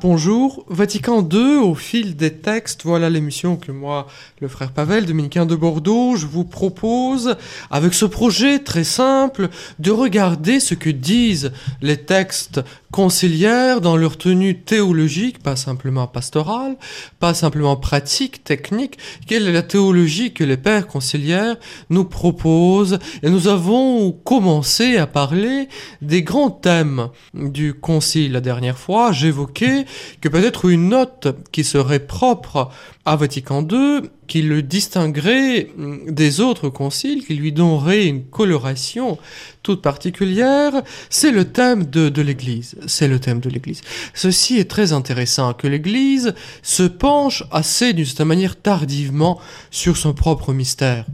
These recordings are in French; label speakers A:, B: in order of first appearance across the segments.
A: Bonjour, Vatican II au fil des textes, voilà l'émission que moi, le frère Pavel, dominicain de Bordeaux, je vous propose, avec ce projet très simple, de regarder ce que disent les textes conciliaires dans leur tenue théologique, pas simplement pastorale, pas simplement pratique, technique, quelle est la théologie que les pères conciliaires nous proposent? Et nous avons commencé à parler des grands thèmes du concile la dernière fois. J'évoquais que peut-être une note qui serait propre à Vatican II, qui le distinguerait des autres conciles, qui lui donnerait une coloration toute particulière, c'est le thème de, de l'Église. C'est le thème de l'Église. Ceci est très intéressant, que l'Église se penche assez d'une certaine manière tardivement sur son propre mystère.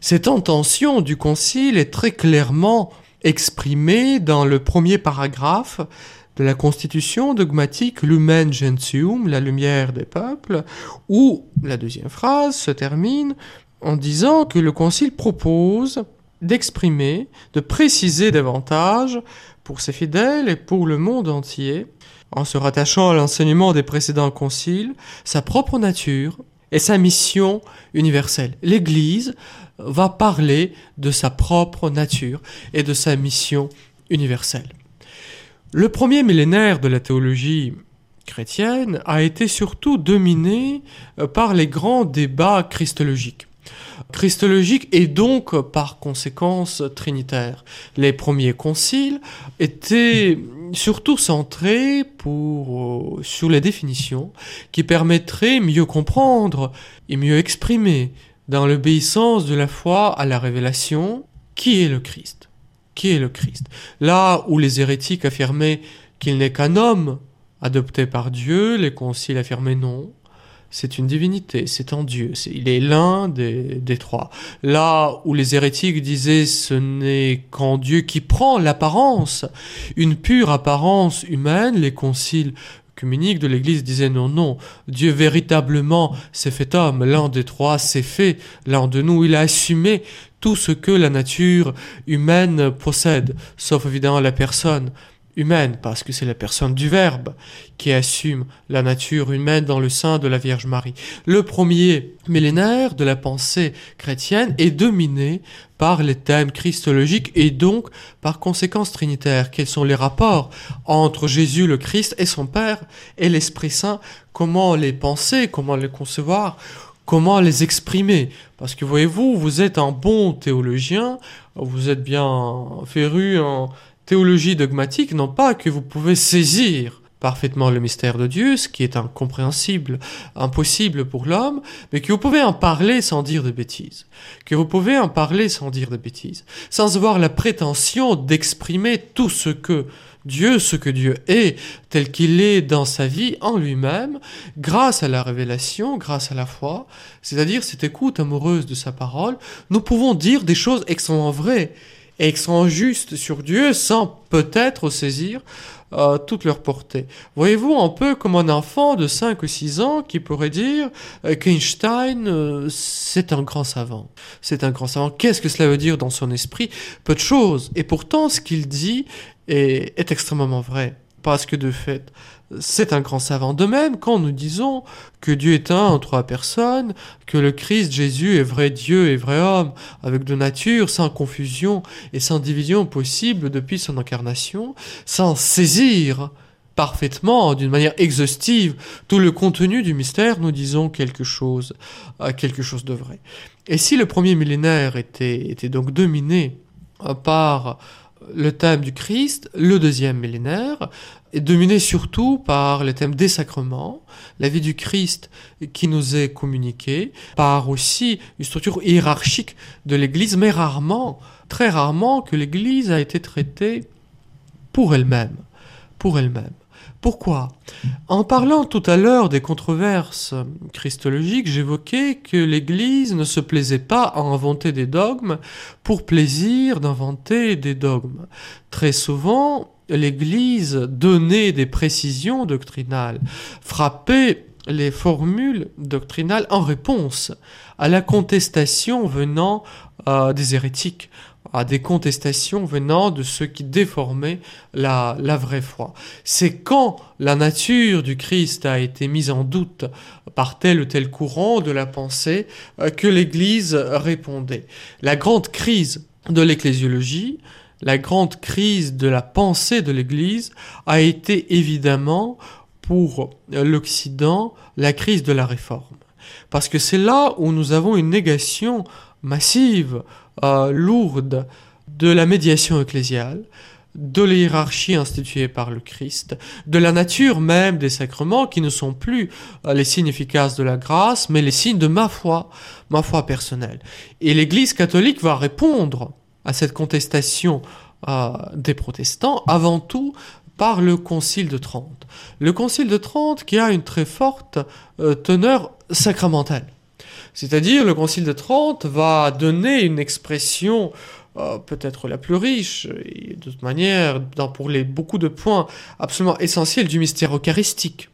A: Cette intention du concile est très clairement exprimée dans le premier paragraphe de la constitution dogmatique Lumen Gentium, la lumière des peuples, où la deuxième phrase se termine en disant que le Concile propose d'exprimer, de préciser davantage pour ses fidèles et pour le monde entier, en se rattachant à l'enseignement des précédents conciles, sa propre nature et sa mission universelle. L'Église va parler de sa propre nature et de sa mission universelle. Le premier millénaire de la théologie chrétienne a été surtout dominé euh, par les grands débats christologiques. Christologiques et donc par conséquence trinitaires. Les premiers conciles étaient surtout centrés euh, sur les définitions qui permettraient mieux comprendre et mieux exprimer dans l'obéissance de la foi à la révélation qui est le Christ qui est le Christ. Là où les hérétiques affirmaient qu'il n'est qu'un homme adopté par Dieu, les conciles affirmaient non. C'est une divinité, c'est en Dieu, il est l'un des, des, trois. Là où les hérétiques disaient ce n'est qu'en Dieu qui prend l'apparence, une pure apparence humaine, les conciles œcuméniques de l'Église disaient non, non, Dieu véritablement s'est fait homme, l'un des trois s'est fait, l'un de nous, il a assumé tout ce que la nature humaine possède, sauf évidemment la personne humaine, parce que c'est la personne du Verbe qui assume la nature humaine dans le sein de la Vierge Marie. Le premier millénaire de la pensée chrétienne est dominé par les thèmes christologiques et donc par conséquence trinitaire. Quels sont les rapports entre Jésus le Christ et son Père et l'Esprit Saint Comment les penser Comment les concevoir comment les exprimer. Parce que voyez-vous, vous êtes un bon théologien, vous êtes bien féru en théologie dogmatique, non pas que vous pouvez saisir parfaitement le mystère de Dieu, ce qui est incompréhensible, impossible pour l'homme, mais que vous pouvez en parler sans dire de bêtises, que vous pouvez en parler sans dire de bêtises, sans avoir la prétention d'exprimer tout ce que Dieu ce que Dieu est, tel qu'il est dans sa vie en lui-même, grâce à la révélation, grâce à la foi, c'est-à-dire cette écoute amoureuse de sa parole, nous pouvons dire des choses extrêmement vraies et extrêmement justes sur Dieu sans peut-être saisir euh, toute leur portée. Voyez-vous un peu comme un enfant de 5 ou 6 ans qui pourrait dire euh, qu'Einstein, euh, c'est un grand savant. C'est un grand savant. Qu'est-ce que cela veut dire dans son esprit? Peu de choses. Et pourtant, ce qu'il dit est extrêmement vrai. Parce que de fait, c'est un grand savant. De même, quand nous disons que Dieu est un en trois personnes, que le Christ Jésus est vrai Dieu et vrai homme, avec de nature, sans confusion et sans division possible depuis son incarnation, sans saisir parfaitement, d'une manière exhaustive, tout le contenu du mystère, nous disons quelque chose, euh, quelque chose de vrai. Et si le premier millénaire était, était donc dominé euh, par le thème du Christ, le deuxième millénaire, est dominé surtout par le thème des sacrements, la vie du Christ qui nous est communiquée, par aussi une structure hiérarchique de l'Église, mais rarement, très rarement, que l'Église a été traitée pour elle-même, pour elle-même. Pourquoi? En parlant tout à l'heure des controverses christologiques, j'évoquais que l'Église ne se plaisait pas à inventer des dogmes pour plaisir d'inventer des dogmes. Très souvent, l'Église donnait des précisions doctrinales, frappait les formules doctrinales en réponse à la contestation venant euh, des hérétiques, à des contestations venant de ceux qui déformaient la, vraie foi. C'est quand la nature du Christ a été mise en doute par tel ou tel courant de la pensée euh, que l'Église répondait. La grande crise de l'ecclésiologie, la grande crise de la pensée de l'Église a été évidemment pour l'Occident la crise de la réforme. Parce que c'est là où nous avons une négation massive, euh, lourde, de la médiation ecclésiale, de la instituée par le Christ, de la nature même des sacrements qui ne sont plus euh, les signes efficaces de la grâce, mais les signes de ma foi, ma foi personnelle. Et l'Église catholique va répondre à cette contestation euh, des protestants avant tout par le Concile de Trente. Le Concile de Trente qui a une très forte euh, teneur sacramentale. C'est-à-dire le Concile de Trente va donner une expression euh, peut-être la plus riche, et de toute manière, pour les, beaucoup de points absolument essentiels du mystère eucharistique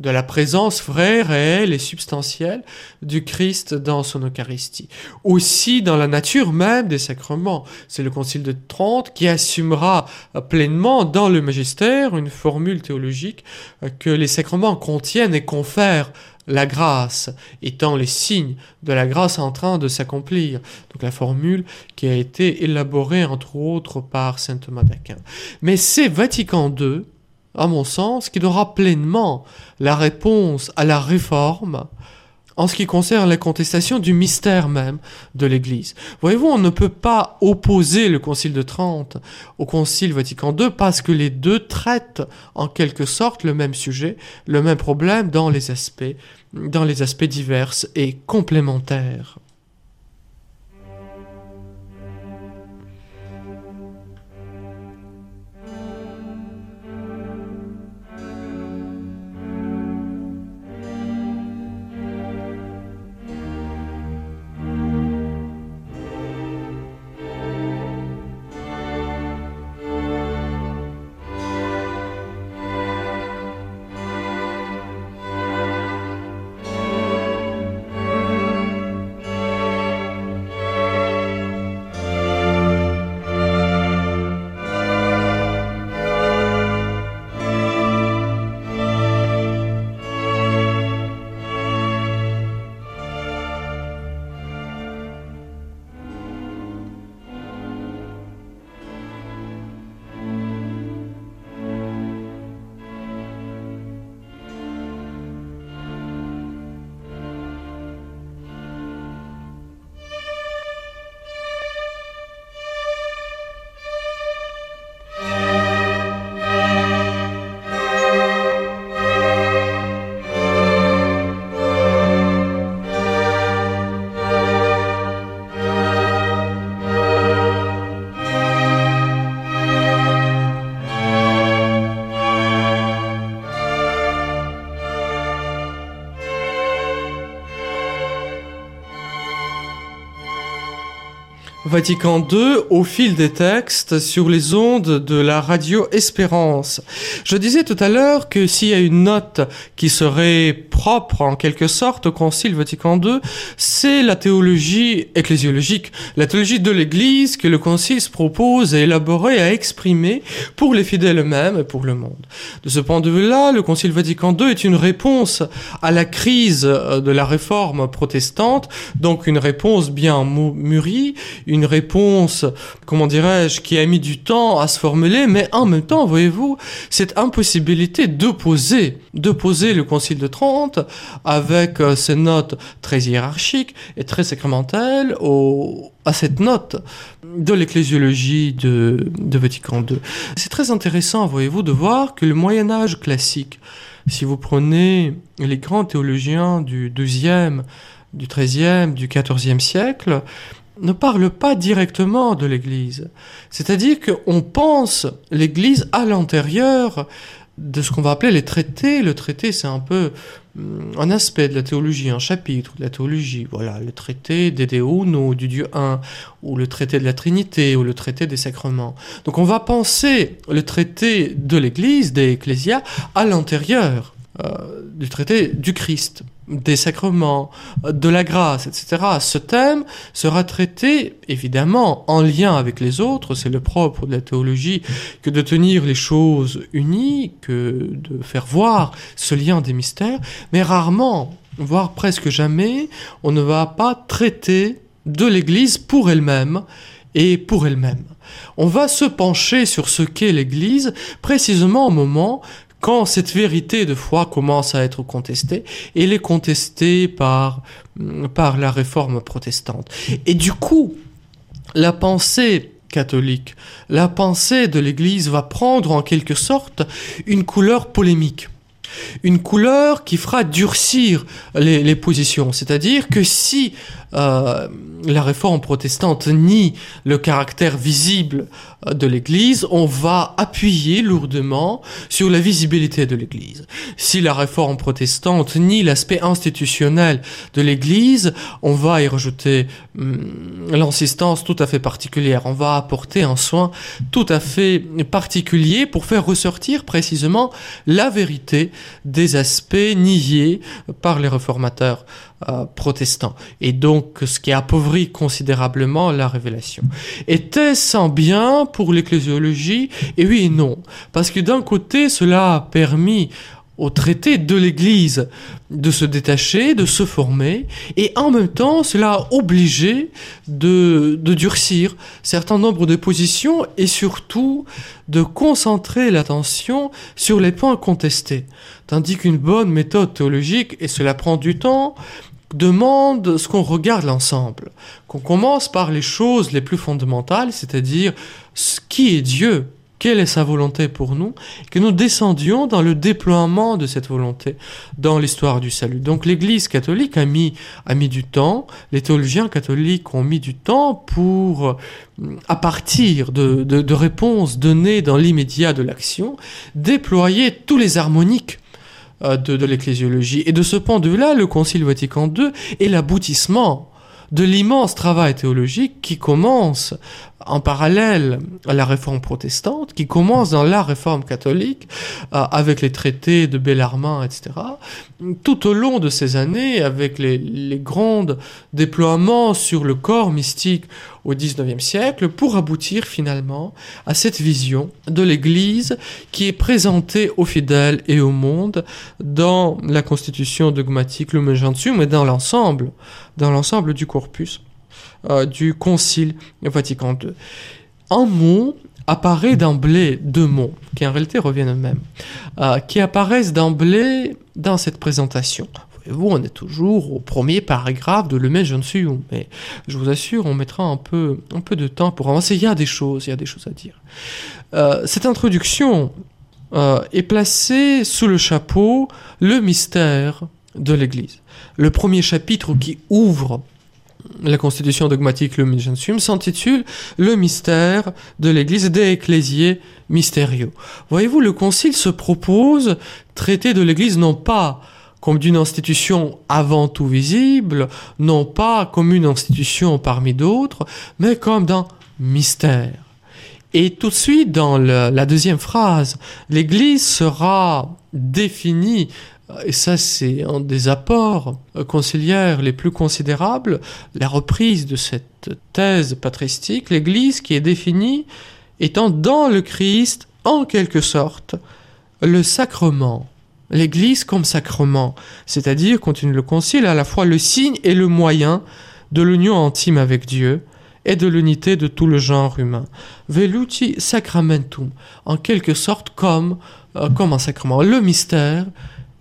A: de la présence vraie, réelle et substantielle du Christ dans son Eucharistie. Aussi dans la nature même des sacrements. C'est le Concile de Trente qui assumera pleinement dans le magistère une formule théologique que les sacrements contiennent et confèrent la grâce étant les signes de la grâce en train de s'accomplir. Donc la formule qui a été élaborée entre autres par saint Thomas d'Aquin. Mais c'est Vatican II à mon sens, qui donnera pleinement la réponse à la réforme en ce qui concerne la contestation du mystère même de l'Église. Voyez-vous, on ne peut pas opposer le Concile de Trente au Concile Vatican II parce que les deux traitent en quelque sorte le même sujet, le même problème dans les aspects, dans les aspects divers et complémentaires. Vatican II au fil des textes sur les ondes de la radio Espérance. Je disais tout à l'heure que s'il y a une note qui serait propre en quelque sorte au Concile Vatican II, c'est la théologie ecclésiologique, la théologie de l'Église que le Concile se propose à élaborer, à exprimer pour les fidèles eux-mêmes et pour le monde. De ce point de vue-là, le Concile Vatican II est une réponse à la crise de la réforme protestante, donc une réponse bien mûrie, une réponse, comment dirais-je, qui a mis du temps à se formuler, mais en même temps, voyez-vous, cette impossibilité d'opposer, le Concile de Trente avec euh, ses notes très hiérarchiques et très sacramentelles à cette note de l'ecclésiologie de, Vatican II. C'est très intéressant, voyez-vous, de voir que le Moyen Âge classique, si vous prenez les grands théologiens du XIIe, du XIIIe, du XIVe siècle, ne parle pas directement de l'Église. C'est-à-dire qu'on pense l'Église à l'intérieur de ce qu'on va appeler les traités. Le traité, c'est un peu hum, un aspect de la théologie, un chapitre de la théologie. Voilà, le traité des Uno, du Dieu un, ou le traité de la Trinité, ou le traité des sacrements. Donc on va penser le traité de l'Église, des Ecclésias, à l'intérieur euh, du traité du Christ des sacrements, de la grâce, etc. Ce thème sera traité évidemment en lien avec les autres, c'est le propre de la théologie que de tenir les choses unies, que de faire voir ce lien des mystères, mais rarement, voire presque jamais, on ne va pas traiter de l'Église pour elle-même et pour elle-même. On va se pencher sur ce qu'est l'Église précisément au moment quand cette vérité de foi commence à être contestée, elle est contestée par, par la réforme protestante. Et du coup, la pensée catholique, la pensée de l'Église va prendre en quelque sorte une couleur polémique une couleur qui fera durcir les, les positions. C'est-à-dire que si euh, la réforme protestante nie le caractère visible euh, de l'Église, on va appuyer lourdement sur la visibilité de l'Église. Si la réforme protestante nie l'aspect institutionnel de l'Église, on va y rajouter hum, l'insistance tout à fait particulière. On va apporter un soin tout à fait particulier pour faire ressortir précisément la vérité des aspects niés par les réformateurs euh, protestants. Et donc, ce qui a appauvri considérablement la révélation. Était-ce un bien pour l'ecclésiologie? Et oui et non. Parce que d'un côté, cela a permis au traité de l'Église de se détacher, de se former, et en même temps, cela a obligé de, de durcir certains nombres de positions et surtout de concentrer l'attention sur les points contestés. Tandis qu'une bonne méthode théologique, et cela prend du temps, demande ce qu'on regarde l'ensemble, qu'on commence par les choses les plus fondamentales, c'est-à-dire ce qui est Dieu, quelle est sa volonté pour nous, que nous descendions dans le déploiement de cette volonté dans l'histoire du salut. Donc l'Église catholique a mis, a mis du temps, les théologiens catholiques ont mis du temps pour, à partir de, de, de réponses données dans l'immédiat de l'action, déployer tous les harmoniques euh, de, de l'ecclésiologie. Et de ce point de vue-là, le Concile Vatican II est l'aboutissement de l'immense travail théologique qui commence en parallèle à la réforme protestante, qui commence dans la réforme catholique, euh, avec les traités de Bellarmine, etc. Tout au long de ces années, avec les, grands déploiements sur le corps mystique au XIXe siècle, pour aboutir finalement à cette vision de l'Église qui est présentée aux fidèles et au monde dans la constitution dogmatique Lumen Gentium, mais dans l'ensemble, dans l'ensemble du corpus euh, du Concile Vatican II. Un mot apparaît d'emblée, deux mots, qui en réalité reviennent eux-mêmes, euh, qui apparaissent d'emblée dans cette présentation. Voyez-vous, on est toujours au premier paragraphe de Le Mai Gentium, mais je vous assure, on mettra un peu, un peu de temps pour avancer. Il y a des choses, il y a des choses à dire. Euh, cette introduction est placée sous le chapeau le mystère de l'Église. Le premier chapitre qui ouvre la constitution dogmatique Lumen Gentium s'intitule Le mystère de l'Église des ecclésiés mystérieux. Voyez-vous, le Concile se propose traiter de l'Église non pas comme d'une institution avant tout visible, non pas comme une institution parmi d'autres, mais comme d'un mystère. Et tout de suite, dans la deuxième phrase, l'Église sera définie et ça c'est un des apports conciliaires les plus considérables, la reprise de cette thèse patristique, l'Église qui est définie étant dans le Christ, en quelque sorte, le sacrement. L'Église comme sacrement, c'est-à-dire, continue le Concile, à la fois le signe et le moyen de l'union intime avec Dieu et de l'unité de tout le genre humain. Veluti sacramentum, en quelque sorte comme, euh, comme un sacrement. Le mystère,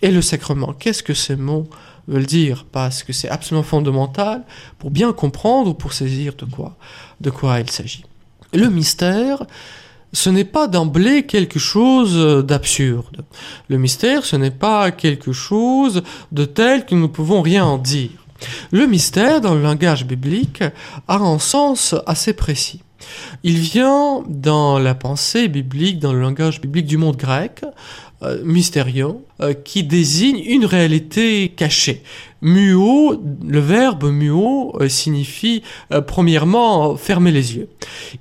A: et le sacrement. Qu'est-ce que ces mots veulent dire? Parce que c'est absolument fondamental pour bien comprendre ou pour saisir de quoi, de quoi il s'agit. Le mystère, ce n'est pas d'emblée quelque chose d'absurde. Le mystère, ce n'est pas quelque chose de tel que nous ne pouvons rien en dire. Le mystère, dans le langage biblique, a un sens assez précis. Il vient dans la pensée biblique, dans le langage biblique du monde grec, euh, mystérieux, euh, qui désigne une réalité cachée. Muo, le verbe muo euh, signifie premièrement fermer les yeux.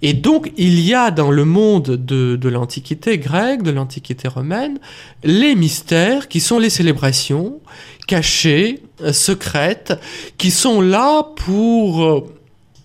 A: Et donc il y a dans le monde de, de l'Antiquité grecque, de l'Antiquité romaine, les mystères qui sont les célébrations cachées, secrètes, qui sont là pour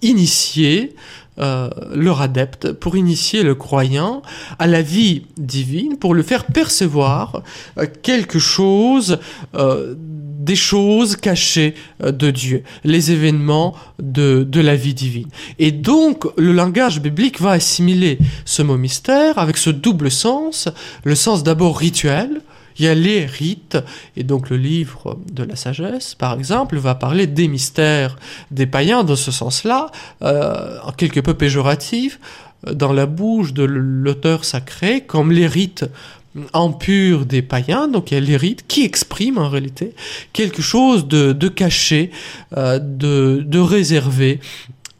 A: initier euh, leur adepte, pour initier le croyant à la vie divine, pour le faire percevoir euh, quelque chose, euh, des choses cachées de Dieu, les événements de, de la vie divine. Et donc, le langage biblique va assimiler ce mot mystère avec ce double sens, le sens d'abord rituel, il y a les rites, et donc le livre de la sagesse, par exemple, va parler des mystères des païens dans ce sens-là, euh, quelque peu péjoratif, dans la bouche de l'auteur sacré, comme les rites impurs des païens, donc il y a les rites qui expriment en réalité quelque chose de, caché, euh, de réservé,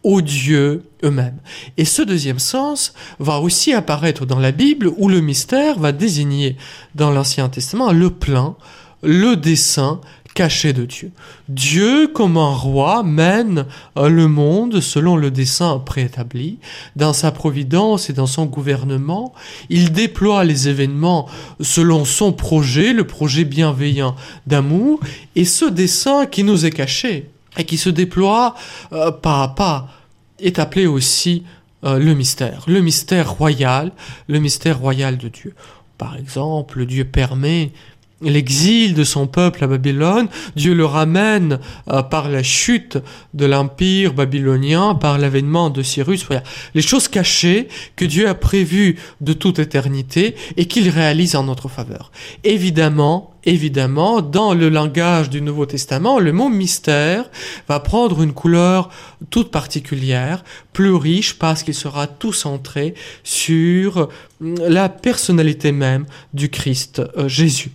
A: aux dieux eux-mêmes. Et ce deuxième sens va aussi apparaître dans la Bible où le mystère va désigner dans l'Ancien Testament le plan, le dessein caché de Dieu. Dieu, comme un roi, mène euh, le monde selon le dessein préétabli. Dans sa providence et dans son gouvernement, il déploie les événements selon son projet, le projet bienveillant d'amour, et ce dessein qui nous est caché, et qui se déploie euh, pas à pas, est appelé aussi euh, le mystère, le mystère royal, le mystère royal de Dieu. Par exemple, Dieu permet l'exil de son peuple à Babylone, Dieu le ramène euh, par la chute de l'empire babylonien, par l'avènement de Cyrus. Voilà. Les choses cachées que Dieu a prévues de toute éternité et qu'il réalise en notre faveur. Évidemment, évidemment, dans le langage du Nouveau Testament, le mot mystère va prendre une couleur toute particulière, plus riche parce qu'il sera tout centré sur la personnalité même du Christ euh, Jésus.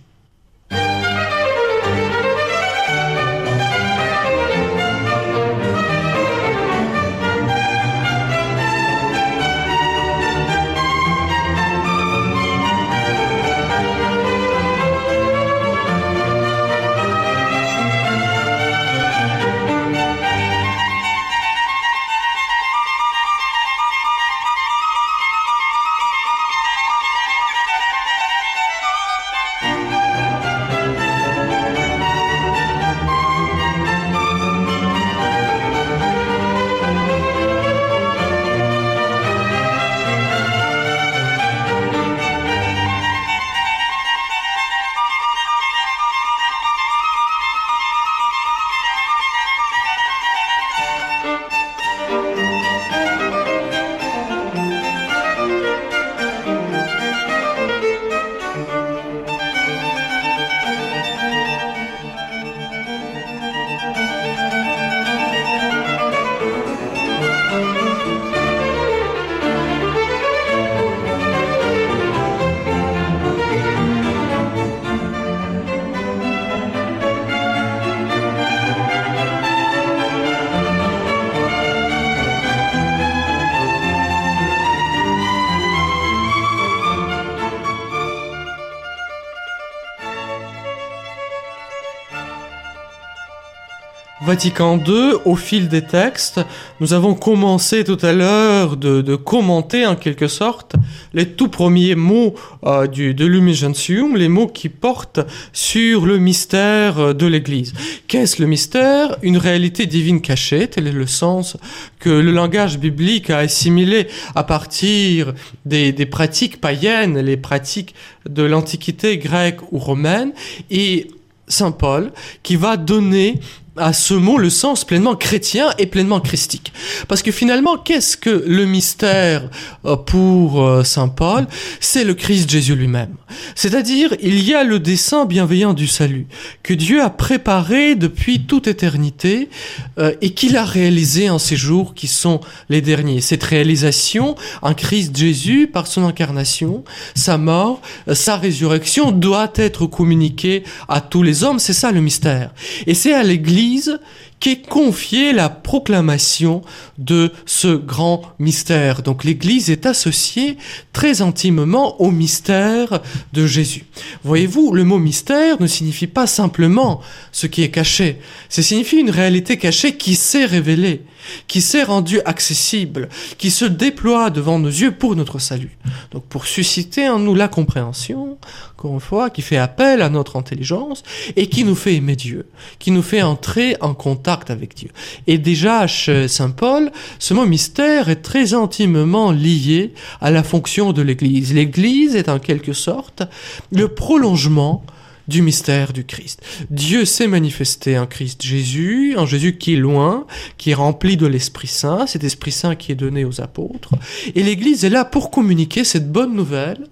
A: Vatican II, au fil des textes, nous avons commencé tout à l'heure de, commenter en quelque sorte les tout premiers mots euh, du, de l'Umigentium, les mots qui portent sur le mystère de l'Église. Qu'est-ce le mystère? Une réalité divine cachée, tel est le sens que le langage biblique a assimilé à partir des pratiques païennes, les pratiques de l'Antiquité grecque ou romaine, et Saint Paul qui va donner à ce mot le sens pleinement chrétien et pleinement christique. Parce que finalement, qu'est-ce que le mystère euh, pour euh, Saint Paul? C'est le Christ Jésus lui-même. C'est-à-dire, il y a le dessein bienveillant du salut que Dieu a préparé depuis toute éternité euh, et qu'il a réalisé en ces jours qui sont les derniers. Cette réalisation en Christ Jésus, par son incarnation, sa mort, sa résurrection, doit être communiquée à tous les hommes. C'est ça le mystère. Et c'est à l'Église diese qu'est confiée la proclamation de ce grand mystère. Donc l'Église est associée très intimement au mystère de Jésus. Voyez-vous, le mot mystère ne signifie pas simplement ce qui est caché, ça signifie une réalité cachée qui s'est révélée qui s'est rendu accessible, qui se déploie devant nos yeux pour notre salut. Donc pour susciter en nous la compréhension, encore une fois, qui fait appel à notre intelligence et qui nous fait aimer Dieu, qui nous fait entrer en contact avec Dieu. Et déjà chez Saint Paul, ce mot mystère est très intimement lié à la fonction de l'Église. L'Église est en quelque sorte le prolongement du mystère du Christ. Dieu s'est manifesté en Christ Jésus, en Jésus qui est loin, qui est rempli de l'Esprit Saint, cet Esprit Saint qui est donné aux apôtres. Et l'Église est là pour communiquer cette bonne nouvelle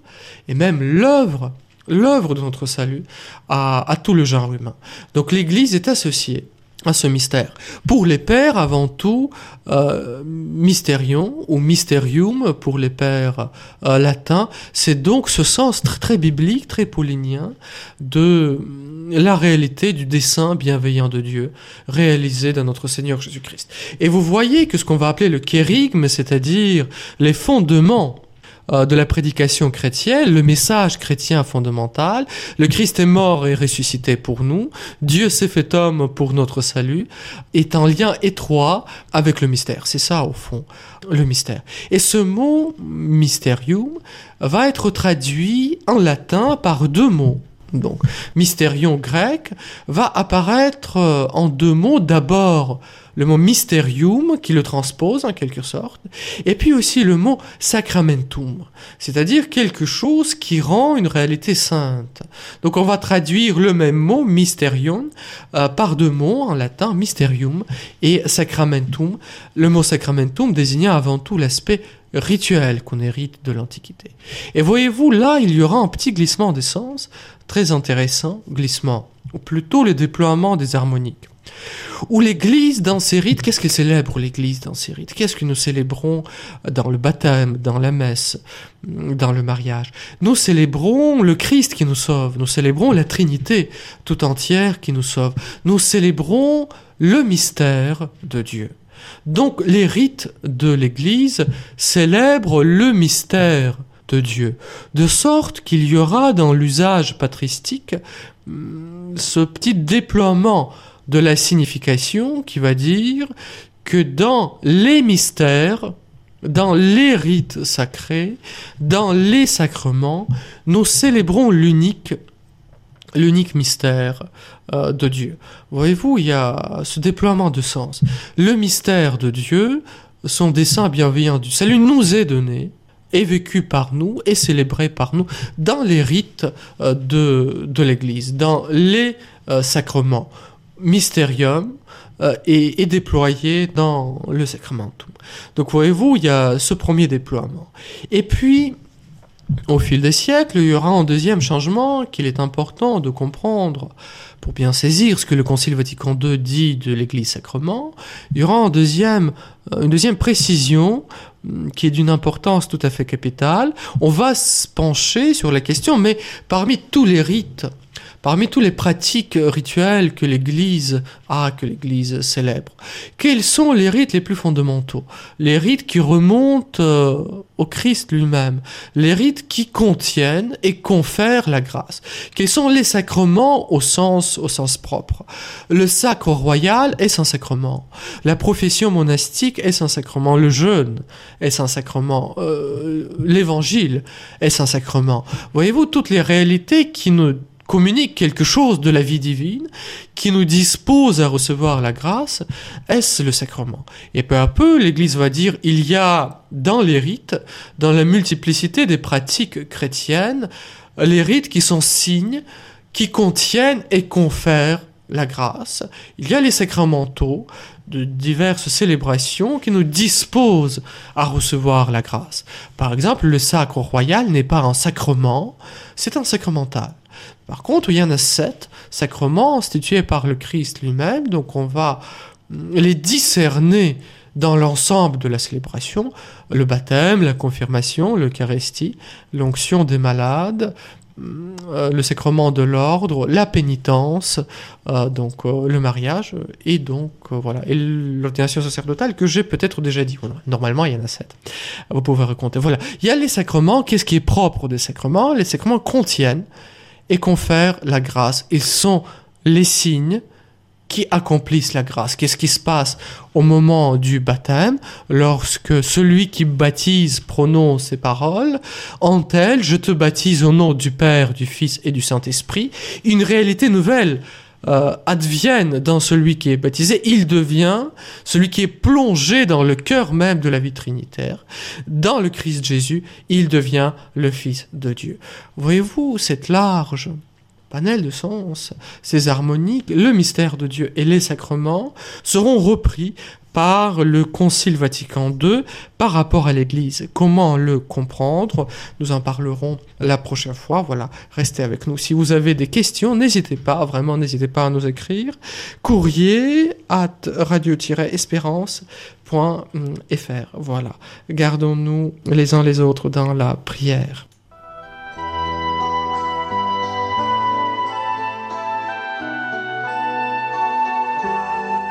A: et même l'œuvre, l'œuvre de notre salut à, à tout le genre humain. Donc l'Église est associée à ce mystère. Pour les pères, avant tout, euh, mysterion ou mysterium pour les pères euh, latins, c'est donc ce sens très, biblique, très paulinien de la réalité du dessein bienveillant de Dieu réalisé dans notre Seigneur Jésus-Christ. Et vous voyez que ce qu'on va appeler le kérigme, c'est-à-dire les fondements euh, de la prédication chrétienne, le message chrétien fondamental. Le Christ est mort et ressuscité pour nous. Dieu s'est fait homme pour notre salut, est en lien étroit avec le mystère. C'est ça, au fond, le mystère. Et ce mot mysterium va être traduit en latin par deux mots. Donc, mystérion grec va apparaître euh, en deux mots. D'abord, le mot mysterium qui le transpose en quelque sorte, et puis aussi le mot sacramentum, c'est-à-dire quelque chose qui rend une réalité sainte. Donc on va traduire le même mot mysterium euh, par deux mots en latin, mysterium et sacramentum. Le mot sacramentum désignant avant tout l'aspect rituel qu'on hérite de l'Antiquité. Et voyez-vous, là, il y aura un petit glissement des sens, très intéressant, glissement, ou plutôt le déploiement des harmoniques. Ou l'Église dans ses rites, qu'est-ce qu'elle célèbre l'Église dans ses rites? Qu'est-ce que nous célébrons dans le baptême, dans la messe, dans le mariage? Nous célébrons le Christ qui nous sauve, nous célébrons la Trinité tout entière qui nous sauve, nous célébrons le mystère de Dieu. Donc les rites de l'Église célèbrent le mystère de Dieu, de sorte qu'il y aura dans l'usage patristique hum, ce petit déploiement de la signification qui va dire que dans les mystères, dans les rites sacrés, dans les sacrements, nous célébrons l'unique l'unique mystère euh, de Dieu. Voyez-vous, il y a ce déploiement de sens. Le mystère de Dieu, son dessein bienveillant du salut nous est donné, est vécu par nous, est célébré par nous dans les rites euh, de, de l'Église, dans les euh, sacrements. Mystérium euh, est, déployé dans le sacramentum. Donc voyez-vous, il y a ce premier déploiement. Et puis, au fil des siècles, il y aura un deuxième changement qu'il est important de comprendre pour bien saisir ce que le Concile Vatican II dit de l'Église sacrement. Il y aura deuxième, euh, une deuxième précision hum, qui est d'une importance tout à fait capitale. On va se pencher sur la question, mais parmi tous les rites Parmi tous les pratiques rituelles que l'Église a, que l'Église célèbre, quels sont les rites les plus fondamentaux? Les rites qui remontent euh, au Christ lui-même, les rites qui contiennent et confèrent la grâce. Quels sont les sacrements au sens, au sens propre? Le sacre royal est un sacrement. La profession monastique est un sacrement. Le jeûne est un sacrement. Euh, L'évangile est un sacrement. Voyez-vous toutes les réalités qui nous communique quelque chose de la vie divine, qui nous dispose à recevoir la grâce, est-ce le sacrement? Et peu à peu, l'Église va dire, il y a dans les rites, dans la multiplicité des pratiques chrétiennes, les rites qui sont signes, qui contiennent et confèrent la grâce. Il y a les sacramentaux de diverses célébrations qui nous disposent à recevoir la grâce. Par exemple, le sacre royal n'est pas un sacrement, c'est un sacramental. Par contre, il y en a sept sacrements institués par le Christ lui-même, donc on va les discerner dans l'ensemble de la célébration, le baptême, la confirmation, l'Eucharistie, l'onction des malades, euh, le sacrement de l'ordre, la pénitence, euh, donc le mariage, et donc voilà, et l'ordination sacerdotale que j'ai peut-être déjà dit. normalement, il y en a sept. Vous pouvez raconter. Voilà, il y a les sacrements. Qu'est-ce qui est propre des sacrements? Les sacrements contiennent et confèrent la grâce. Ils sont les signes qui accomplissent la grâce. Qu'est-ce qui se passe au moment du baptême? Lorsque celui qui baptise prononce ces paroles En tel, je te baptise au nom du Père, du Fils et du Saint-Esprit. Une réalité nouvelle euh, advienne dans celui qui est baptisé. Il devient celui qui est plongé dans le cœur même de la vie trinitaire. Dans le Christ Jésus, il devient le Fils de Dieu. Voyez-vous cette large panel de sens, ces harmoniques, le mystère de Dieu et les sacrements seront repris par le Concile Vatican II par rapport à l'Église. Comment le comprendre? Nous en parlerons la prochaine fois. Voilà, restez avec nous. Si vous avez des questions, n'hésitez pas, vraiment n'hésitez pas à nous écrire. Courrier at radio-espérance.fr. Voilà, gardons-nous les uns les autres dans la prière.